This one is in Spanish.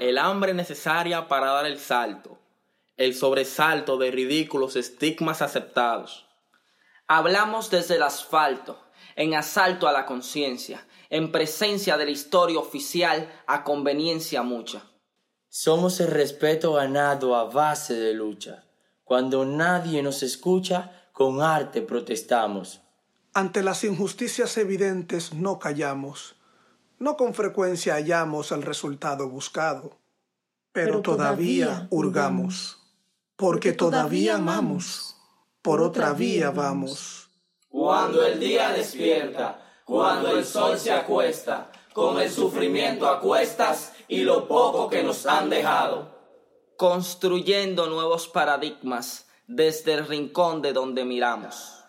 el hambre necesaria para dar el salto, el sobresalto de ridículos estigmas aceptados. Hablamos desde el asfalto, en asalto a la conciencia, en presencia de la historia oficial a conveniencia mucha. Somos el respeto ganado a base de lucha. Cuando nadie nos escucha, con arte protestamos. Ante las injusticias evidentes no callamos. No con frecuencia hallamos el resultado buscado, pero, todavía hurgamos, porque todavía amamos, por otra vía vamos. Cuando el día despierta, cuando el sol se acuesta, con el sufrimiento a cuestas y lo poco que nos han dejado. Construyendo nuevos paradigmas desde el rincón de donde miramos.